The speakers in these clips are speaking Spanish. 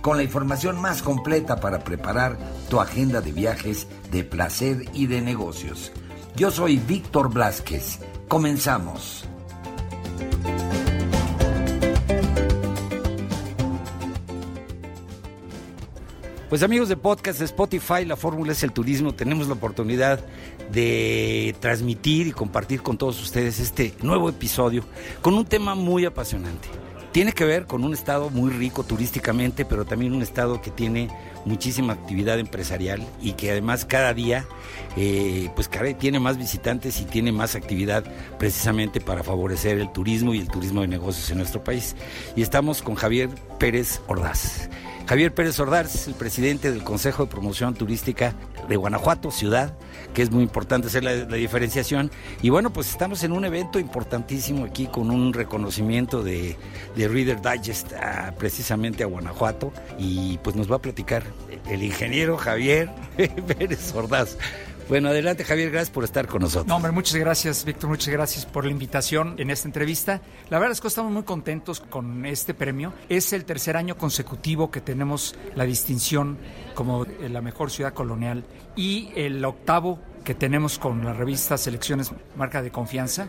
con la información más completa para preparar tu agenda de viajes, de placer y de negocios. Yo soy Víctor Blasquez. Comenzamos. Pues amigos de podcast Spotify, la fórmula es el turismo. Tenemos la oportunidad de transmitir y compartir con todos ustedes este nuevo episodio con un tema muy apasionante tiene que ver con un estado muy rico turísticamente, pero también un estado que tiene muchísima actividad empresarial y que además cada día eh, pues tiene más visitantes y tiene más actividad precisamente para favorecer el turismo y el turismo de negocios en nuestro país. Y estamos con Javier Pérez Ordaz. Javier Pérez Ordaz el presidente del Consejo de Promoción Turística de Guanajuato, ciudad, que es muy importante hacer la, diferenciación. Y bueno, pues estamos en un evento importantísimo aquí con un reconocimiento de, Reader Digest precisamente a Guanajuato. Y pues nos va a platicar el ingeniero Javier Pérez Ordaz. Bueno, adelante Javier, gracias por estar con nosotros. No, hombre, muchas gracias, Víctor, muchas gracias por la invitación en esta entrevista. La verdad es que estamos muy contentos con este premio. Es el tercer año consecutivo que tenemos la distinción como la mejor ciudad colonial y el octavo que tenemos con la revista Selecciones Marca de Confianza.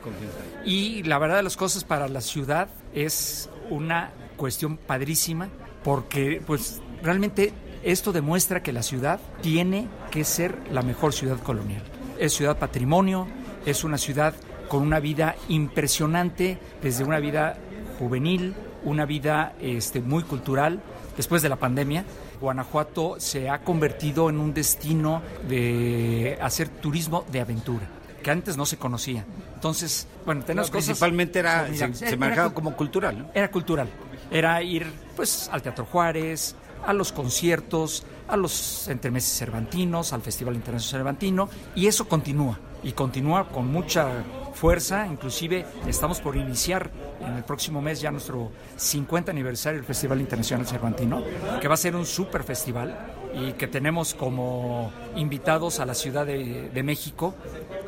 Y la verdad de las cosas para la ciudad es una cuestión padrísima porque pues realmente esto demuestra que la ciudad tiene que ser la mejor ciudad colonial. Es ciudad patrimonio, es una ciudad con una vida impresionante, desde una vida juvenil, una vida este, muy cultural. Después de la pandemia, Guanajuato se ha convertido en un destino de hacer turismo de aventura que antes no se conocía. Entonces, bueno, tenemos cosas... Principalmente era, se, se manejaba como cultural, ¿no? Era cultural. Era ir, pues, al Teatro Juárez, a los conciertos, a los entremeses cervantinos, al Festival Internacional Cervantino, y eso continúa, y continúa con mucha fuerza, inclusive estamos por iniciar en el próximo mes ya nuestro 50 aniversario del Festival Internacional Cervantino, que va a ser un super festival y que tenemos como invitados a la Ciudad de, México,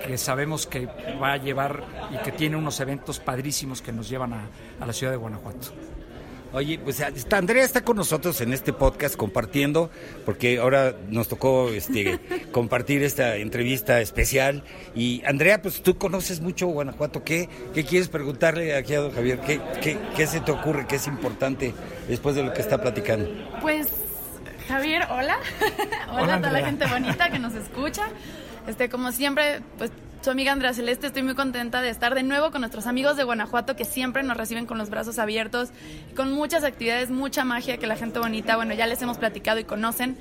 que sabemos que va a llevar y que tiene unos eventos padrísimos que nos llevan a la ciudad de Guanajuato. Oye, pues está, Andrea está con nosotros en este podcast compartiendo, porque ahora nos tocó este, compartir esta entrevista especial. Y Andrea, pues tú conoces mucho Guanajuato. ¿Qué, qué quieres preguntarle aquí a don Javier? ¿Qué, qué, qué se te ocurre? ¿Qué es importante después de lo que está platicando? Pues, Javier, hola. hola, a toda la gente bonita que nos escucha. Este, como siempre, pues su amiga Andrea Celeste. Estoy muy contenta de estar de nuevo con nuestros amigos de Guanajuato que siempre nos reciben con los brazos abiertos, con muchas actividades, mucha magia que la gente bonita, bueno, ya les hemos platicado y conocen.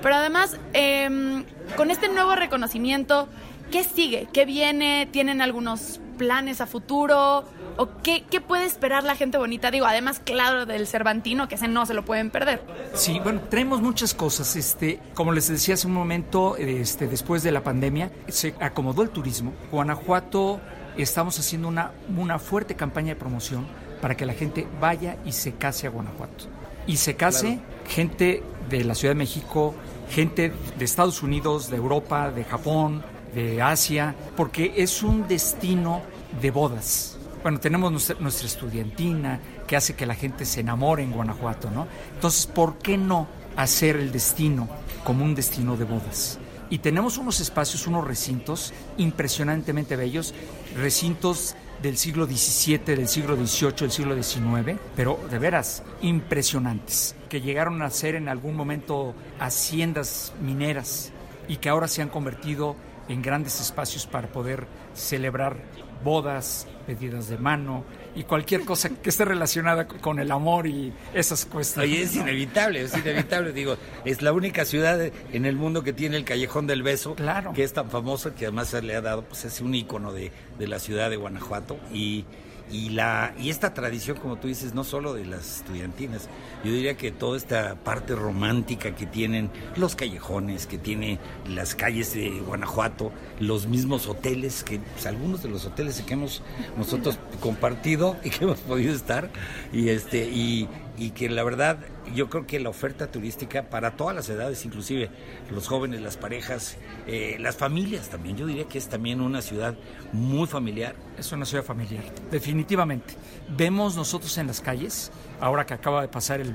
Pero además, em, con este nuevo reconocimiento, ¿qué sigue? ¿Qué viene? ¿Tienen algunos planes a futuro? ¿O qué, puede esperar la gente bonita? Digo, además, claro, del Cervantino, que ese no se lo pueden perder. Sí, bueno, traemos muchas cosas. Este, como les decía hace un momento, este, después de la pandemia, se acomodó el turismo. Guanajuato, estamos haciendo una, una fuerte campaña de promoción para que la gente vaya y se case a Guanajuato. Y se case gente de la Ciudad de México, gente de Estados Unidos, de Europa, de Japón, de Asia, porque es un destino de bodas bueno, tenemos nuestra, estudiantina que hace que la gente se enamore en Guanajuato, ¿no? Entonces, ¿por qué no hacer el destino como un destino de bodas? Y tenemos unos espacios, unos recintos impresionantemente bellos, recintos del siglo XVII, del siglo XVIII, del siglo XIX, pero de veras impresionantes, que llegaron a ser en algún momento haciendas mineras y que ahora se han convertido en grandes espacios para poder celebrar bodas, pedidas de mano y cualquier cosa que esté relacionada con el amor y esas cuestiones. Oye, es inevitable, es inevitable. Digo, es la única ciudad en el mundo que tiene el Callejón del Beso, que es tan famoso que además se le ha dado, pues es un ícono de, de la ciudad de Guanajuato. Y, y la y esta tradición como tú dices no solo de las estudiantinas yo diría que toda esta parte romántica que tienen los callejones que tiene las calles de Guanajuato los mismos hoteles que pues, algunos de los hoteles que hemos nosotros compartido y que hemos podido estar y este y, y que la verdad yo creo que la oferta turística para todas las edades, inclusive los jóvenes, las parejas, eh, las familias también, yo diría que es también una ciudad muy familiar. Es una ciudad familiar, definitivamente. Vemos nosotros en las calles, ahora que acaba de pasar el,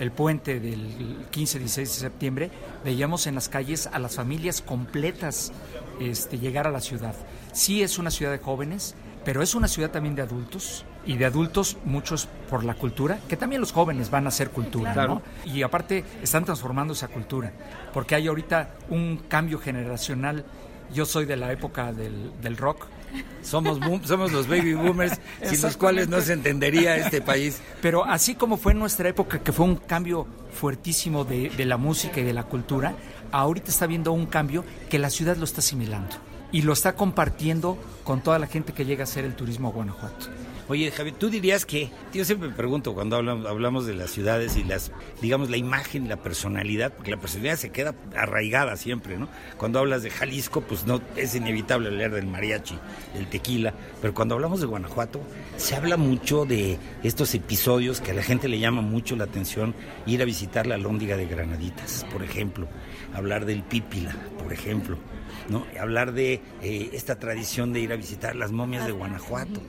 el puente del 15-16 de septiembre, veíamos en las calles a las familias completas este, llegar a la ciudad. Sí es una ciudad de jóvenes, pero es una ciudad también de adultos y de adultos, muchos por la cultura, que también los jóvenes van a hacer cultura, ¿no? Y aparte están transformando esa cultura, porque hay ahorita un cambio generacional. Yo soy de la época del, del rock, somos, somos los baby boomers, sin los cuales no se entendería este país. Pero así como fue en nuestra época, que fue un cambio fuertísimo de, de la música y de la cultura, ahorita está viendo un cambio que la ciudad lo está asimilando y lo está compartiendo con toda la gente que llega a hacer el turismo a Guanajuato. Oye, Javier, tú dirías que, yo siempre me pregunto cuando hablamos, hablamos de las ciudades y las, digamos, la imagen, la personalidad, porque la personalidad se queda arraigada siempre, ¿no? Cuando hablas de Jalisco, pues no, es inevitable hablar del mariachi, del tequila, pero cuando hablamos de Guanajuato, se habla mucho de estos episodios que a la gente le llama mucho la atención, ir a visitar la lóndiga de Granaditas, por ejemplo, hablar del Pípila, por ejemplo, ¿no? Hablar de eh, esta tradición de ir a visitar las momias de Guanajuato.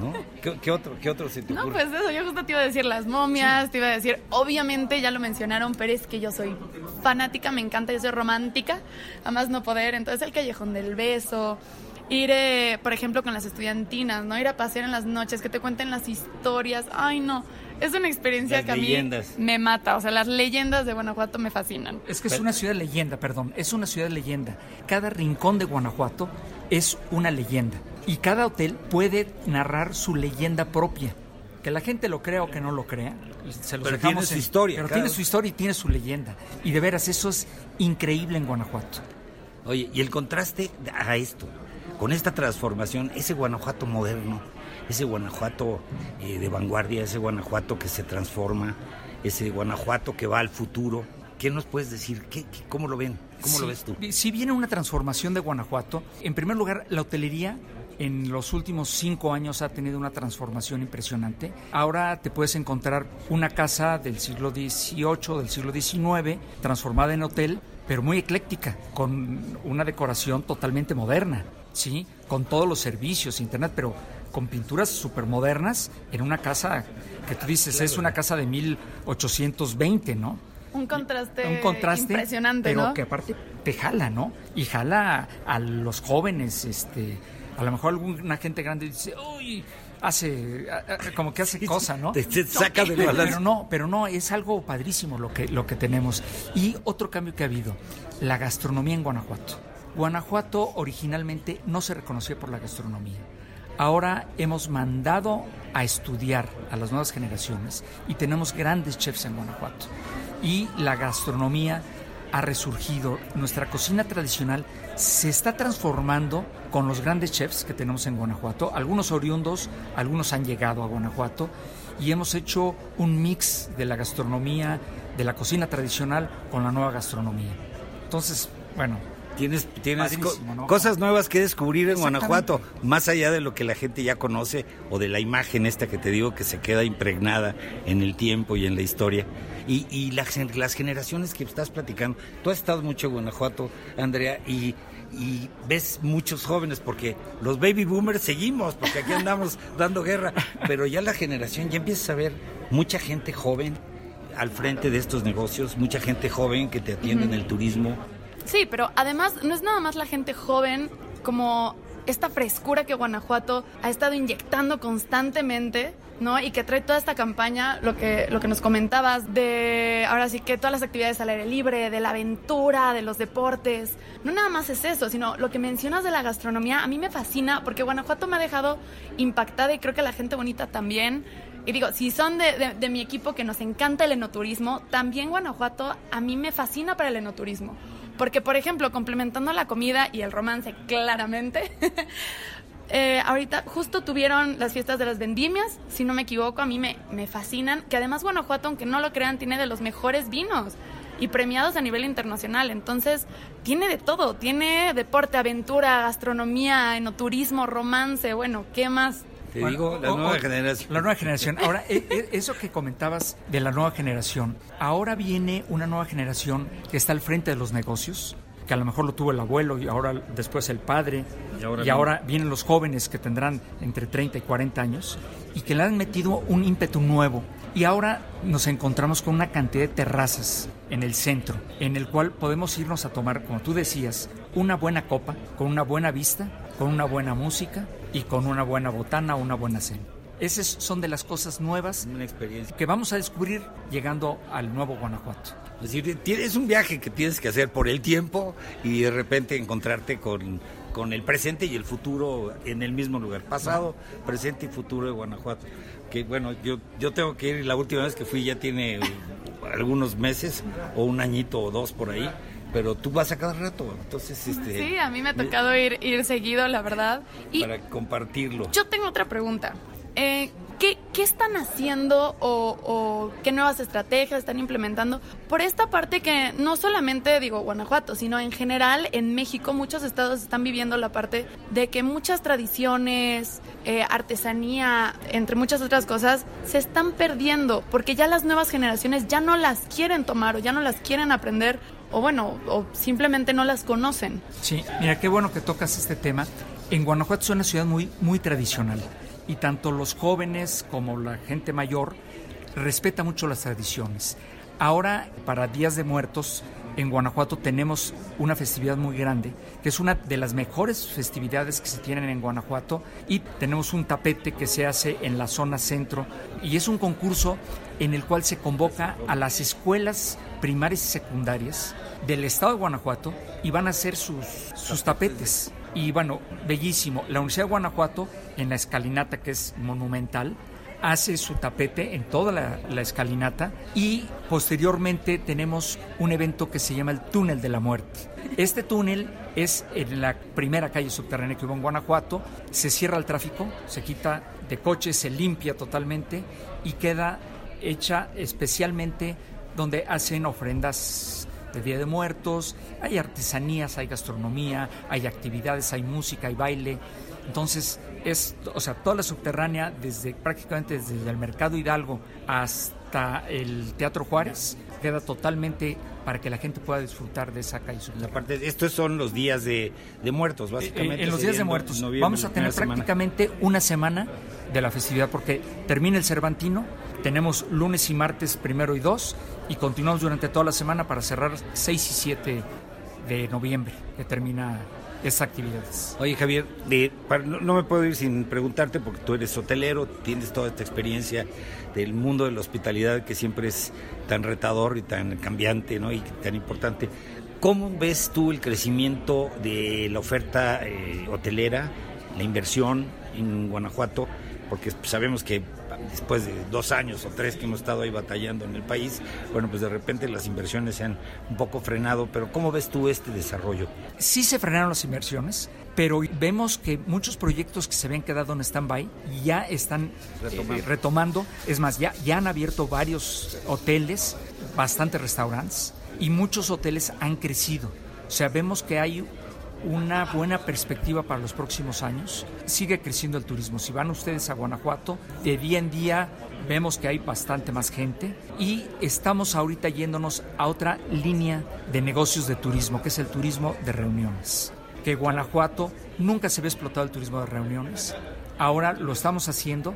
¿No? ¿Qué, otro, ¿Qué otro se te ocurre? No, pues eso, yo justo te iba a decir las momias, te iba a decir, obviamente ya lo mencionaron, pero es que yo soy fanática, me encanta, yo soy romántica, además no poder, entonces el callejón del beso, ir, eh, por ejemplo, con las estudiantinas, ¿no? Ir a pasear en las noches, que te cuenten las historias, ay no, es una experiencia que a mí me mata. O sea, las leyendas de Guanajuato me fascinan. Es que es una ciudad leyenda, perdón. Es una ciudad leyenda. Cada rincón de Guanajuato es una leyenda. Y cada hotel puede narrar su leyenda propia. Que la gente lo crea o que no lo crea. Se pero tiene su historia. Pero tiene su historia y tiene su leyenda. Y de veras, eso es increíble en Guanajuato. Oye, y el contraste a esto, con esta transformación, ese Guanajuato moderno, ese Guanajuato eh, de vanguardia, ese Guanajuato que se transforma, ese Guanajuato que va al futuro. ¿Qué nos puedes decir? ¿Qué, cómo lo ven? ¿Cómo lo ves tú? Si viene una transformación de Guanajuato, en primer lugar, la hotelería en los últimos cinco años ha tenido una transformación impresionante. Ahora te puedes encontrar una casa del siglo XVIII, del siglo XIX, transformada en hotel, pero muy ecléctica, con una decoración totalmente moderna, ¿sí? Con todos los servicios, internet, pero con pinturas súper modernas en una casa que tú dices es una casa de 1820, ¿no? Un contraste, un contraste impresionante, pero que aparte te jala, ¿no? Y jala a los jóvenes, este, a lo mejor alguna gente grande dice, uy, hace, como que hace cosa, ¿no? Te, saca de balance. Pero no, pero no, es algo padrísimo lo que, lo que tenemos. Y otro cambio que ha habido, la gastronomía en Guanajuato. Guanajuato originalmente no se reconocía por la gastronomía. Ahora hemos mandado a estudiar a las nuevas generaciones y tenemos grandes chefs en Guanajuato. Y la gastronomía ha resurgido, nuestra cocina tradicional se está transformando con los grandes chefs que tenemos en Guanajuato, algunos oriundos, algunos han llegado a Guanajuato y hemos hecho un mix de la gastronomía, de la cocina tradicional con la nueva gastronomía. Entonces, bueno, Tienes, tienes cosas nuevas que descubrir en Guanajuato, más allá de lo que la gente ya conoce o de la imagen esta que te digo que se queda impregnada en el tiempo y en la historia. Y, y las, las generaciones que estás platicando, tú has estado mucho en Guanajuato, Andrea, y, y ves muchos jóvenes, porque los baby boomers seguimos, porque aquí andamos dando guerra, pero ya la generación, ya empiezas a ver mucha gente joven al frente de estos negocios, mucha gente joven que te atiende en el turismo, Sí, pero además no es nada más la gente joven como esta frescura que Guanajuato ha estado inyectando constantemente, ¿no? Y que trae toda esta campaña, lo que, lo que nos comentabas, de ahora sí que todas las actividades al aire libre, de la aventura, de los deportes. No nada más es eso, sino lo que mencionas de la gastronomía, a mí me fascina porque Guanajuato me ha dejado impactada y creo que la gente bonita también. Y digo, si son de, de mi equipo que nos encanta el enoturismo, también Guanajuato a mí me fascina para el enoturismo porque, por ejemplo, complementando la comida y el romance claramente, eh, ahorita justo tuvieron las fiestas de las vendimias, si no me equivoco, a mí me, me fascinan, que además Guanajuato, aunque no lo crean, tiene de los mejores vinos y premiados a nivel internacional. Entonces, tiene de todo, tiene deporte, aventura, gastronomía, enoturismo, romance, bueno, ¿qué más? Te digo, la nueva generación. La nueva generación. Ahora, e, e, eso que comentabas de la nueva generación, ahora viene una nueva generación que está al frente de los negocios, que a lo mejor lo tuvo el abuelo y ahora después el padre, y ahora, y ahora vienen los jóvenes que tendrán entre 30 y 40 años, y que le han metido un ímpetu nuevo. Y ahora nos encontramos con una cantidad de terrazas en el centro, en el cual podemos irnos a tomar, como tú decías, una buena copa, con una buena vista, con una buena música y con una buena botana una buena cena. Esas son de las cosas nuevas una experiencia. que vamos a descubrir llegando al nuevo Guanajuato. Es decir, es un viaje que tienes que hacer por el tiempo y de repente encontrarte con, con el presente y el futuro en el mismo lugar. Pasado, presente y futuro de Guanajuato. Que bueno, yo, yo tengo que ir, la última vez que fui ya tiene algunos meses o un añito o dos por ahí pero tú vas a cada rato, entonces este Sí, a mí me ha tocado ir ir seguido, la verdad. Y para compartirlo. Yo tengo otra pregunta. Eh, ¿qué, ¿qué, están haciendo o, o, qué nuevas estrategias están implementando por esta parte que no solamente digo Guanajuato, sino en general en México muchos estados están viviendo la parte de que muchas tradiciones, eh, artesanía, entre muchas otras cosas, se están perdiendo porque ya las nuevas generaciones ya no las quieren tomar o ya no las quieren aprender o bueno, o simplemente no las conocen. Sí, mira, qué bueno que tocas este tema. En Guanajuato es una ciudad muy, muy tradicional y tanto los jóvenes como la gente mayor respeta mucho las tradiciones. Ahora, para Días de Muertos, en Guanajuato tenemos una festividad muy grande, que es una de las mejores festividades que se tienen en Guanajuato, y tenemos un tapete que se hace en la zona centro, y es un concurso en el cual se convoca a las escuelas primarias y secundarias del estado de Guanajuato y van a hacer sus, sus tapetes. Y bueno, bellísimo. La Universidad de Guanajuato, en la escalinata que es monumental, hace su tapete en toda la, la, escalinata y posteriormente tenemos un evento que se llama el Túnel de la Muerte. Este túnel es en la primera calle subterránea que hubo en Guanajuato, se cierra el tráfico, se quita de coches, se limpia totalmente y queda hecha especialmente donde hacen ofrendas de Día de Muertos, hay artesanías, hay gastronomía, hay actividades, hay música, hay baile. Entonces, es, o sea, toda la subterránea, desde prácticamente desde el Mercado Hidalgo hasta el Teatro Juárez, queda totalmente para que la gente pueda disfrutar de esa calle subterránea. Aparte, estos son los días de, de muertos, básicamente. En, en los días de muertos. Vamos a tener prácticamente semana. una semana de la festividad, porque termina el Cervantino, tenemos lunes y martes primero y dos, y continuamos durante toda la semana para cerrar 6 y 7 de noviembre, que termina esas actividades. Oye Javier, de, para, no, no, me puedo ir sin preguntarte porque tú eres hotelero, tienes toda esta experiencia del mundo de la hospitalidad que siempre es tan retador y tan cambiante ¿no? y tan importante. ¿Cómo ves tú el crecimiento de la oferta eh, hotelera, la inversión en Guanajuato? Porque sabemos que después de dos años o tres que hemos estado ahí batallando en el país, bueno, pues de repente las inversiones se han un poco frenado, pero ¿cómo ves tú este desarrollo? Sí se frenaron las inversiones, pero vemos que muchos proyectos que se habían quedado en stand-by ya están retomando. Eh, retomando. Es más, ya, ya han abierto varios hoteles, bastantes restaurantes, y muchos hoteles han crecido. O sea, vemos que hay una buena perspectiva para los próximos años. Sigue creciendo el turismo. Si van ustedes a Guanajuato, de día en día vemos que hay bastante más gente y estamos ahorita yéndonos a otra línea de negocios de turismo, que es el turismo de reuniones. Que Guanajuato nunca se ve explotado el turismo de reuniones. Ahora lo estamos haciendo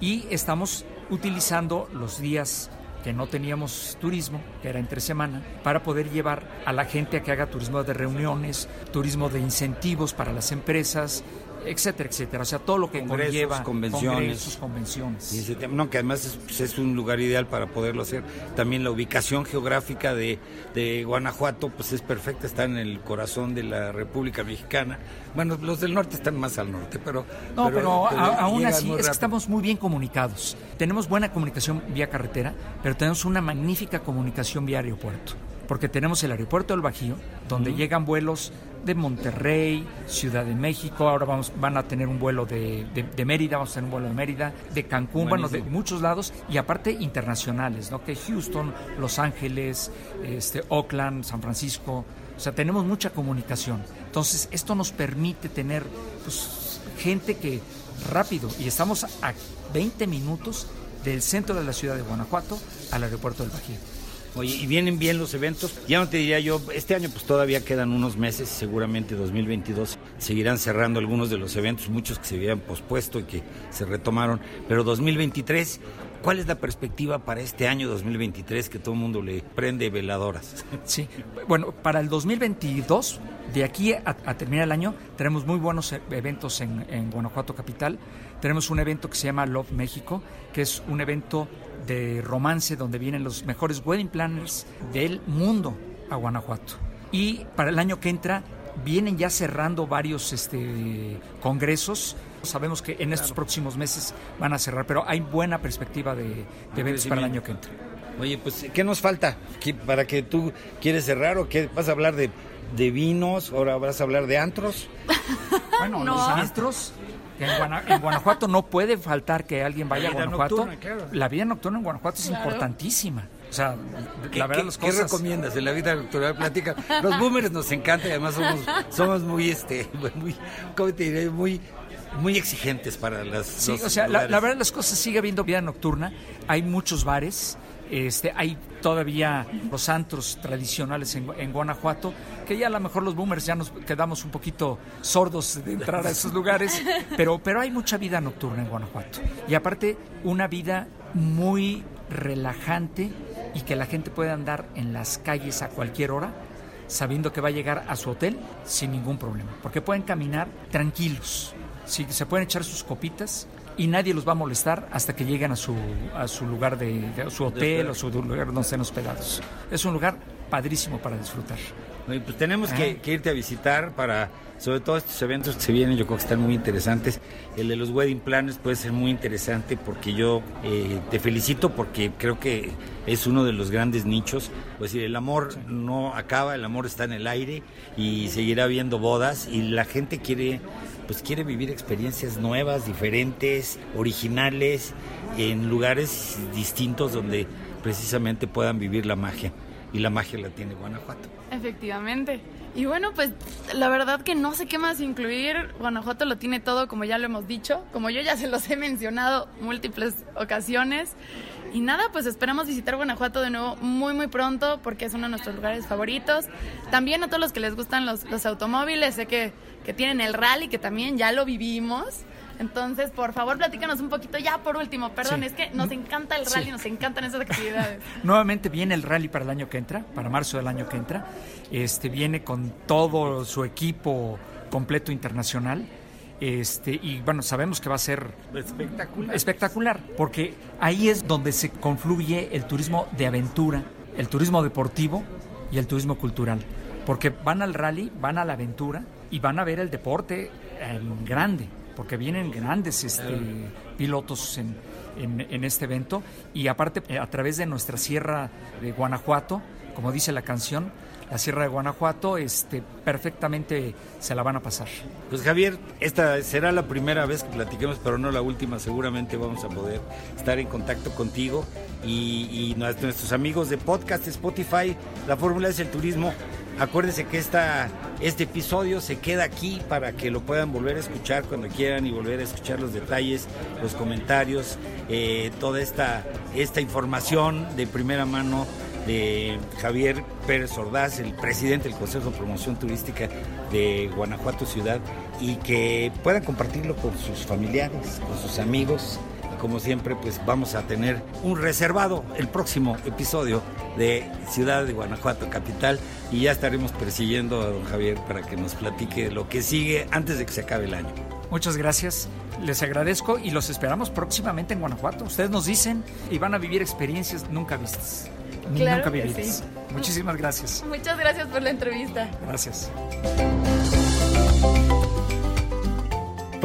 y estamos utilizando los días que no teníamos turismo, que era entre semana, para poder llevar a la gente a que haga turismo de reuniones, turismo de incentivos para las empresas, etcétera, etcétera. O sea, todo lo que congresos, conlleva convenciones. congresos, convenciones. Y ese, no, que además es, pues, es, un lugar ideal para poderlo hacer. También la ubicación geográfica de, de, Guanajuato, pues es perfecta, está en el corazón de la República Mexicana. Bueno, los del norte están más al norte, pero... No, pero, pero, pero a, aún así es que estamos muy bien comunicados. Tenemos buena comunicación vía carretera, pero tenemos una magnífica comunicación vía aeropuerto. Porque tenemos el aeropuerto del Bajío, donde llegan vuelos de Monterrey, Ciudad de México, ahora vamos, van a tener un vuelo de, de, Mérida, vamos a tener un vuelo de Mérida, de Cancún, bueno, de muchos lados, y aparte internacionales, ¿no? Que Houston, Los Ángeles, este, Oakland, San Francisco, o sea, tenemos mucha comunicación. Entonces, esto nos permite tener pues, gente que rápido, y estamos a 20 minutos del centro de la ciudad de Guanajuato al aeropuerto del Bajío. Oye, y vienen bien los eventos. Ya no te diría yo, este año pues todavía quedan unos meses, seguramente 2022 seguirán cerrando algunos de los eventos, muchos que se habían pospuesto y que se retomaron, pero 2023 ¿Cuál es la perspectiva para este año 2023 que todo el mundo le prende veladoras? Sí, bueno, para el 2022, de aquí a, terminar el año, tenemos muy buenos e, eventos en, en, Guanajuato Capital. Tenemos un evento que se llama Love México, que es un evento de romance donde vienen los mejores wedding planners del mundo a Guanajuato. Y para el año que entra vienen ya cerrando varios este, congresos Sabemos que en estos próximos meses van a cerrar, pero hay buena perspectiva de, eventos para el año que entra. Oye, pues, ¿qué nos falta para que tú quieres cerrar o qué vas a hablar de, vinos? ¿Ahora vas a hablar de antros? bueno, los antros. En, Guanajuato no puede faltar que alguien vaya a Guanajuato. La vida nocturna en Guanajuato es importantísima. O sea, la verdad, las cosas... ¿Qué recomiendas en la vida nocturna? Platica. Los boomers nos encanta y además somos, somos muy, este, muy, ¿cómo te diré? Muy muy exigentes para las. Sí, o sea, la, verdad las cosas sigue habiendo vida nocturna. Hay muchos bares. Este, hay todavía los antros tradicionales en, Guanajuato, que ya a lo mejor los boomers ya nos quedamos un poquito sordos de entrar a esos lugares, pero, pero hay mucha vida nocturna en Guanajuato. Y aparte, una vida muy relajante y que la gente puede andar en las calles a cualquier hora sabiendo que va a llegar a su hotel sin ningún problema, porque pueden caminar tranquilos sí, se pueden echar sus copitas y nadie los va a molestar hasta que lleguen a su, a su lugar de, su hotel o su lugar donde estén hospedados. Es un lugar padrísimo para disfrutar. Pues tenemos que, irte a visitar para, sobre todo estos eventos que se vienen, yo creo que están muy interesantes. El de los wedding planners puede ser muy interesante porque yo eh, te felicito porque creo que es uno de los grandes nichos. Pues decir, el amor no acaba, el amor está en el aire y seguirá habiendo bodas y la gente quiere pues quiere vivir experiencias nuevas, diferentes, originales, en lugares distintos donde precisamente puedan vivir la magia. Y la magia la tiene Guanajuato. Efectivamente. Y bueno, pues la verdad que no sé qué más incluir. Guanajuato lo tiene todo, como ya lo hemos dicho, como yo ya se los he mencionado múltiples ocasiones. Y nada, pues esperamos visitar Guanajuato de nuevo muy, muy pronto porque es uno de nuestros lugares favoritos. También a todos los que les gustan los, los automóviles, sé que, que tienen el rally, que también ya lo vivimos. Entonces, por favor, platícanos un poquito ya por último. Perdón, es que nos encanta el rally, nos encantan esas actividades. Nuevamente viene el rally para el año que entra, para marzo del año que entra. Este viene con todo su equipo completo internacional. Este, y bueno, sabemos que va a ser espectacular. espectacular, porque ahí es donde se confluye el turismo de aventura, el turismo deportivo y el turismo cultural. Porque van al rally, van a la aventura y van a ver el deporte en grande, porque vienen grandes este, pilotos en, en, este evento. Y aparte, a través de nuestra sierra de Guanajuato, como dice la canción, la Sierra de Guanajuato, este, perfectamente se la van a pasar. Pues Javier, esta será la primera vez que platiquemos, pero no la última. Seguramente vamos a poder estar en contacto contigo y, nuestros amigos de podcast Spotify. La fórmula es el turismo. Acuérdense que esta, este episodio se queda aquí para que lo puedan volver a escuchar cuando quieran y volver a escuchar los detalles, los comentarios, eh, toda esta, esta información de primera mano de Javier Pérez Ordaz, el presidente del Consejo de Promoción Turística de Guanajuato Ciudad, y que puedan compartirlo con sus familiares, con sus amigos. Y como siempre, pues vamos a tener un reservado el próximo episodio de Ciudad de Guanajuato Capital y ya estaremos persiguiendo a don Javier para que nos platique lo que sigue antes de que se acabe el año. Muchas gracias, les agradezco y los esperamos próximamente en Guanajuato. Ustedes nos dicen y van a vivir experiencias nunca vistas. Nunca vividas. Muchísimas gracias. Muchas gracias por la entrevista. Gracias.